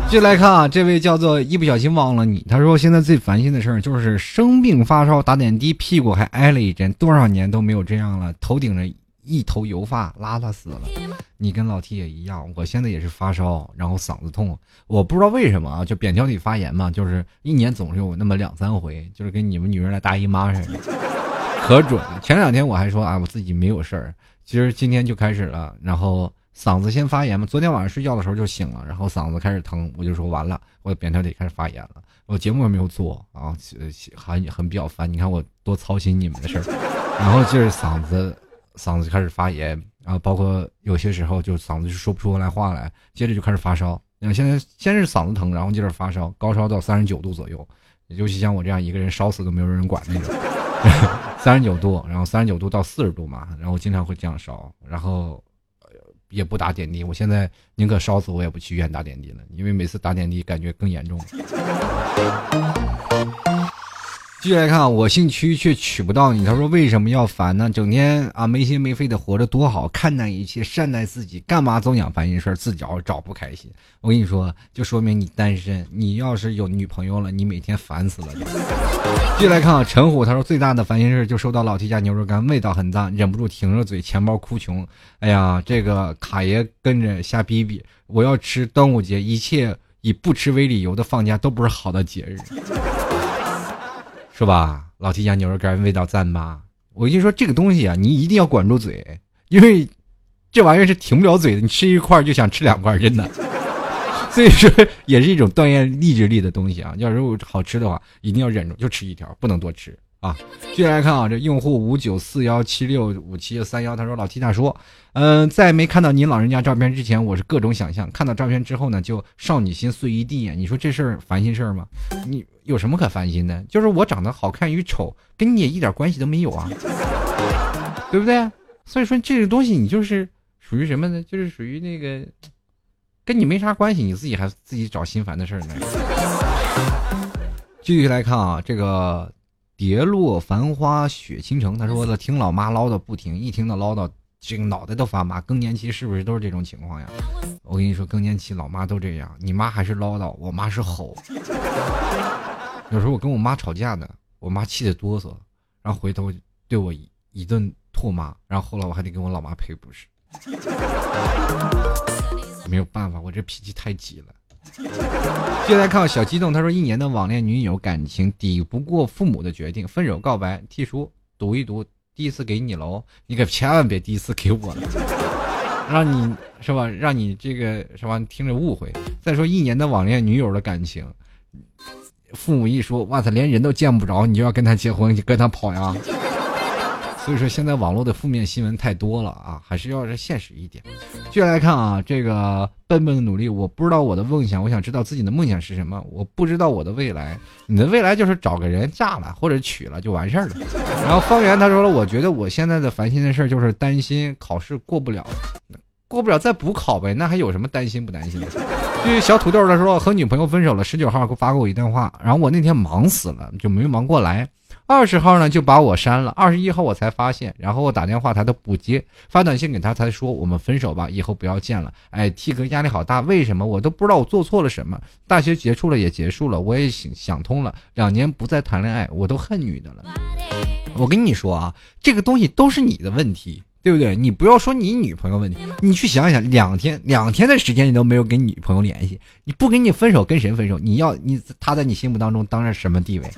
继续来看啊，这位叫做一不小心忘了你，他说现在最烦心的事儿就是生病发烧打点滴，屁股还挨了一针，多少年都没有这样了，头顶着一头油发，邋遢死了。你跟老 T 也一样，我现在也是发烧，然后嗓子痛，我不知道为什么啊，就扁桃体发炎嘛，就是一年总是有那么两三回，就是跟你们女人来大姨妈似的，可准了。前两天我还说啊，我自己没有事儿。其实今天就开始了，然后嗓子先发炎嘛。昨天晚上睡觉的时候就醒了，然后嗓子开始疼，我就说完了，我扁桃体开始发炎了。我节目也没有做啊，还很比较烦。你看我多操心你们的事儿，然后就是嗓子嗓子开始发炎，然后包括有些时候就嗓子就说不出来话来，接着就开始发烧。那现在先是嗓子疼，然后接着发烧，高烧到三十九度左右，尤其像我这样一个人烧死都没有人管那种。三十九度，然后三十九度到四十度嘛，然后经常会这样烧，然后也不打点滴。我现在宁可烧死我也不去医院打点滴了，因为每次打点滴感觉更严重。继续来看，我姓屈却娶不到你。他说为什么要烦呢？整天啊没心没肺的活着多好，看淡一切，善待自己，干嘛总想烦心事儿，自找找不开心。我跟你说，就说明你单身。你要是有女朋友了，你每天烦死了。继续来看啊，陈虎他说最大的烦心事就收到老 T 家牛肉干，味道很淡，忍不住停着嘴，钱包哭穷。哎呀，这个卡爷跟着瞎逼逼，我要吃端午节，一切以不吃为理由的放假都不是好的节日。是吧？老提家牛肉干味道赞吧？我就说，这个东西啊，你一定要管住嘴，因为这玩意儿是停不了嘴的。你吃一块就想吃两块，真的。所以说，也是一种锻炼意志力的东西啊。要如果好吃的话，一定要忍住，就吃一条，不能多吃啊。接下来看啊，这用户五九四幺七六五七三幺，他说：“老 T 大叔，嗯，在没看到您老人家照片之前，我是各种想象；看到照片之后呢，就少女心碎一地呀。你说这事儿烦心事儿吗？你有什么可烦心的？就是我长得好看与丑，跟你也一点关系都没有啊，对不对？所以说这个东西，你就是属于什么呢？就是属于那个。”跟你没啥关系，你自己还自己找心烦的事儿呢。继续来看啊，这个蝶落繁花雪倾城，他说的听老妈唠叨不停，一听到唠叨，这个脑袋都发麻。更年期是不是都是这种情况呀？我跟你说，更年期老妈都这样，你妈还是唠叨，我妈是吼。有时候我跟我妈吵架呢，我妈气得哆嗦，然后回头对我一顿唾骂，然后后来我还得跟我老妈赔不是。没有办法，我这脾气太急了。接下来看小激动，他说一年的网恋女友感情抵不过父母的决定，分手告白，替叔读一读，第一次给你喽，你可千万别第一次给我了，让你是吧？让你这个是吧？听着误会。再说一年的网恋女友的感情，父母一说，哇塞，连人都见不着，你就要跟他结婚，你跟他跑呀？所以说现在网络的负面新闻太多了啊，还是要是现实一点。继续来看啊，这个笨笨努力，我不知道我的梦想，我想知道自己的梦想是什么，我不知道我的未来。你的未来就是找个人嫁了或者娶了就完事儿了。然后方圆他说了，我觉得我现在的烦心的事儿就是担心考试过不了，过不了再补考呗，那还有什么担心不担心的？对于小土豆他说和女朋友分手了，十九号给我发过我一电话，然后我那天忙死了，就没忙过来。二十号呢就把我删了，二十一号我才发现，然后我打电话他都不接，发短信给他才说我们分手吧，以后不要见了。哎，T 哥压力好大，为什么我都不知道我做错了什么？大学结束了也结束了，我也想想通了，两年不再谈恋爱，我都恨女的了。我跟你说啊，这个东西都是你的问题，对不对？你不要说你女朋友问题，你去想想，两天两天的时间你都没有跟女朋友联系，你不跟你分手跟谁分手？你要你他在你心目当中当然什么地位？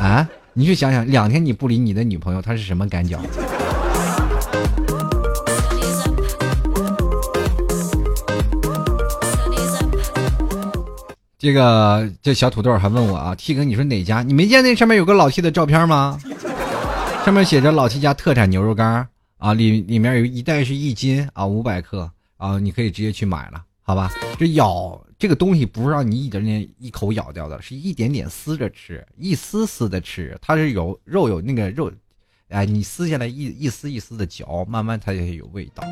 啊，你去想想，两天你不理你的女朋友，她是什么感觉？这个这小土豆还问我啊，T 哥，你说哪家？你没见那上面有个老 T 的照片吗？上面写着老 T 家特产牛肉干啊，里里面有一袋是一斤啊，五百克啊，你可以直接去买了，好吧？这咬。这个东西不是让你一点点一口咬掉的，是一点点撕着吃，一丝丝的吃。它是有肉有那个肉，哎，你撕下来一一丝一丝的嚼，慢慢它也有味道。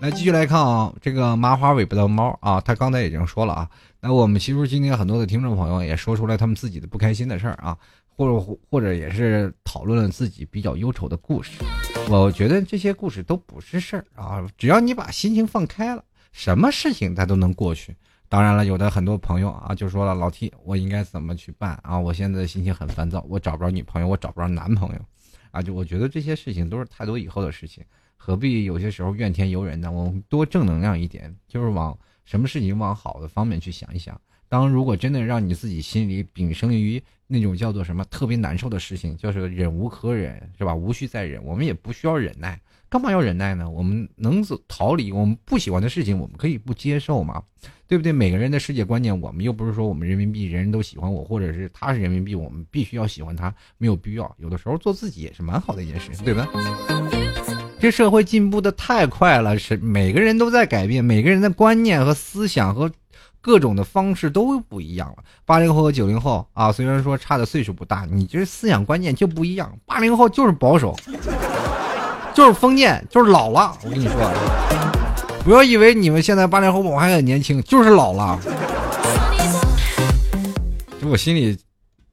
来继续来看啊，这个麻花尾巴的猫啊，他刚才已经说了啊。那我们其实今天很多的听众朋友也说出来他们自己的不开心的事儿啊，或者或者也是讨论了自己比较忧愁的故事。我觉得这些故事都不是事儿啊，只要你把心情放开了，什么事情它都能过去。当然了，有的很多朋友啊，就说了老 T，我应该怎么去办啊？我现在心情很烦躁，我找不着女朋友，我找不着男朋友，啊，就我觉得这些事情都是太多以后的事情，何必有些时候怨天尤人呢？我们多正能量一点，就是往什么事情往好的方面去想一想。当如果真的让你自己心里秉生于那种叫做什么特别难受的事情，就是忍无可忍，是吧？无需再忍，我们也不需要忍耐。干嘛要忍耐呢？我们能走逃离我们不喜欢的事情，我们可以不接受嘛，对不对？每个人的世界观念，我们又不是说我们人民币人人都喜欢我，或者是他是人民币，我们必须要喜欢他，没有必要。有的时候做自己也是蛮好的一件事，对吧？这社会进步的太快了，是每个人都在改变，每个人的观念和思想和各种的方式都不一样了。八零后和九零后啊，虽然说差的岁数不大，你这思想观念就不一样。八零后就是保守。就是封建，就是老了。我跟你说，不要以为你们现在八零后我还很年轻，就是老了。就我心里，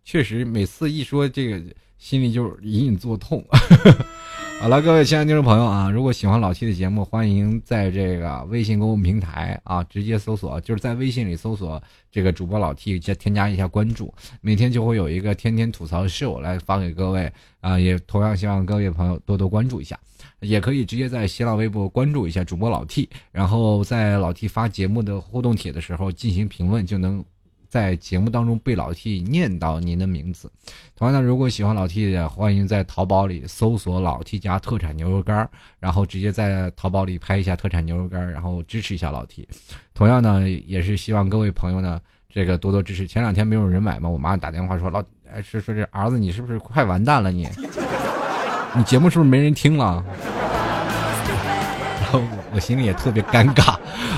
确实每次一说这个，心里就隐隐作痛。好了，各位亲爱的听众朋友啊，如果喜欢老七的节目，欢迎在这个微信公众平台啊，直接搜索，就是在微信里搜索这个主播老 T，加添加一下关注，每天就会有一个天天吐槽秀来发给各位啊，也同样希望各位朋友多多关注一下，也可以直接在新浪微博关注一下主播老 T，然后在老 T 发节目的互动帖的时候进行评论，就能。在节目当中被老 T 念到您的名字。同样呢，如果喜欢老 T 的，欢迎在淘宝里搜索“老 T 家特产牛肉干”，然后直接在淘宝里拍一下特产牛肉干，然后支持一下老 T。同样呢，也是希望各位朋友呢，这个多多支持。前两天没有人买嘛，我妈打电话说老，哎，说说这儿子你是不是快完蛋了你？你节目是不是没人听了？我心里也特别尴尬，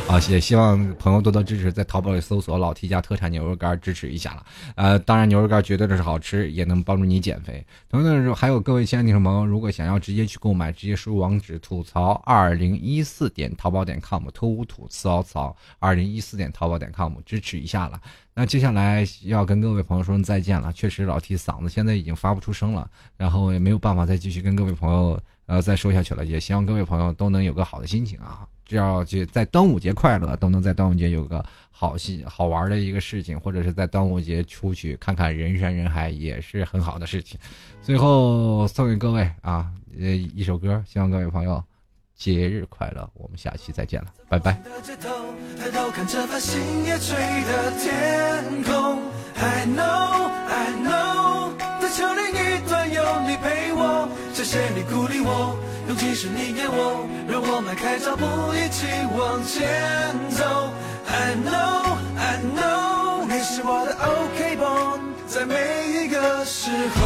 啊，也希望朋友多多支持，在淘宝里搜索“老 T 家特产牛肉干”支持一下了。呃，当然牛肉干绝对的是好吃，也能帮助你减肥。同样的时候，还有各位亲爱的听众朋友，如果想要直接去购买，直接输入网址吐槽二零一四点淘宝点 com，吐吐槽槽二零一四点淘宝点 com，支持一下了。那接下来要跟各位朋友说声再见了。确实，老 T 嗓子现在已经发不出声了，然后也没有办法再继续跟各位朋友呃再说下去了。也希望各位朋友都能有个好的心情啊！只要就在端午节快乐，都能在端午节有个好心好玩的一个事情，或者是在端午节出去看看人山人海，也是很好的事情。最后送给各位啊，呃一首歌，希望各位朋友。节日快乐！我们下期再见了，拜拜。谢谢谢你鼓励我，勇气是你给我，让我迈开脚步一起往前走。I know, I know，你是我的 OK 绷，在每一个时候。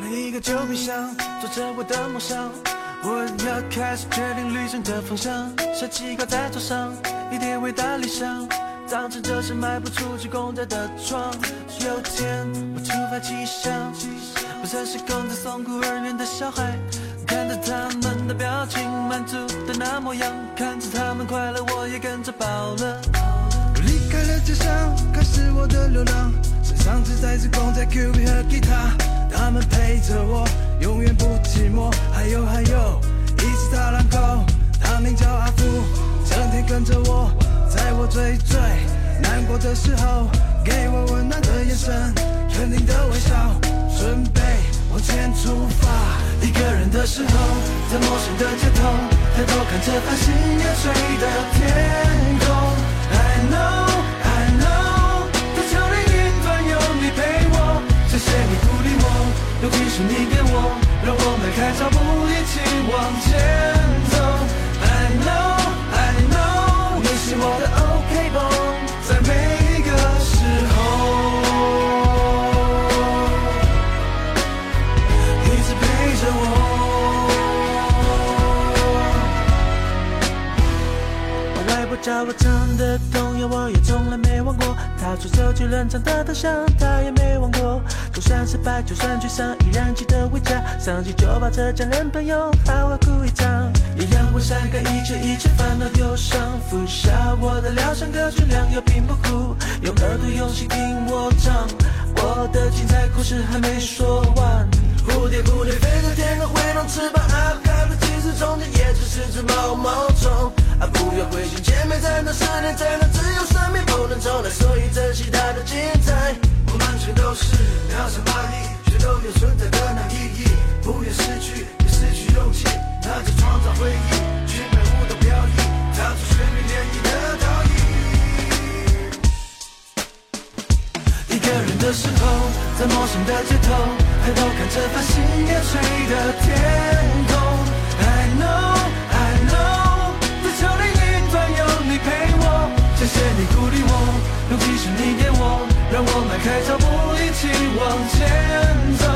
每一个旧冰箱，做着我的梦想。我要开始决定旅程的方向。小鸡靠在桌上，一点伟大理想，当成这是卖不出去公仔的床。有天我出发奇想，我像是空在送孤儿院的小孩，看着他们的表情，满足的那模样，看着他们快乐，我也跟着饱了。我离开了家乡，开始我的流浪，上次带着公仔、Q B 和吉他。他们陪着我，永远不寂寞。还有还有，一只大狼狗，它名叫阿福，整天跟着我，在我最最难过的时候，给我温暖的眼神，肯定的微笑，准备往前出发。一个人的时候，在陌生的街头，抬头看着繁星点缀的天空。尤其是你给我，让我迈开脚步一起往前走。I know, I know，你是我的 OK 绷，我外婆教我唱的童谣，我也从来没忘过。踏出手机冷场的头像，她也没忘过。就算失败，就算沮丧，依然记得回家。上机就把这家人朋友好好哭一场。一样会晒干一切一切烦恼忧伤，服下我的疗伤歌曲，良药并不苦。用耳朵用心听我唱，我的精彩故事还没说完。蝴蝶蝴蝶飞在天空，挥动翅膀，啊，看着其实中间也只是只毛毛虫。啊，不要灰心，姐妹在那十年，才能只有生命不能重来，所以珍惜它的精彩。我们全都是渺小蚂蚁，却都有存在的那意义。不愿失去，也失去勇气，那就创造回忆，去漫舞动飘逸，踏出旋律涟漪的倒影。一个人的时候，在陌生的街头，抬头看着繁星点缀的天空。鼓励我，勇气是你给我。让我迈开脚步，一起往前走。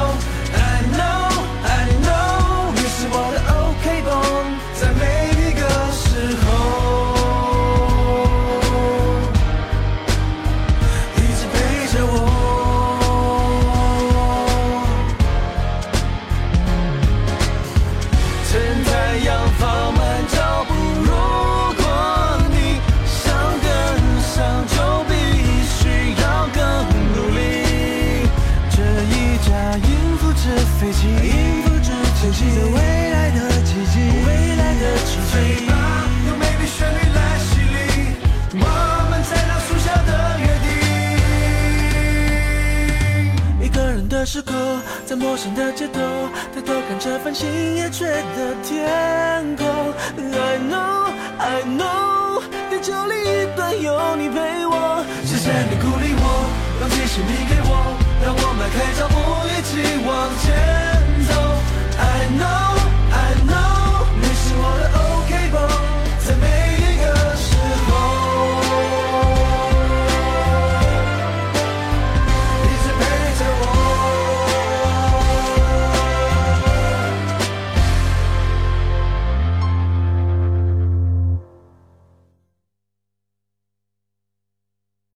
陌生的街头抬头看着繁星夜垂的天空。I know i know 地球另一端有你陪我谢谢你鼓励我勇气是你给我让我迈开脚步一起往前走。I know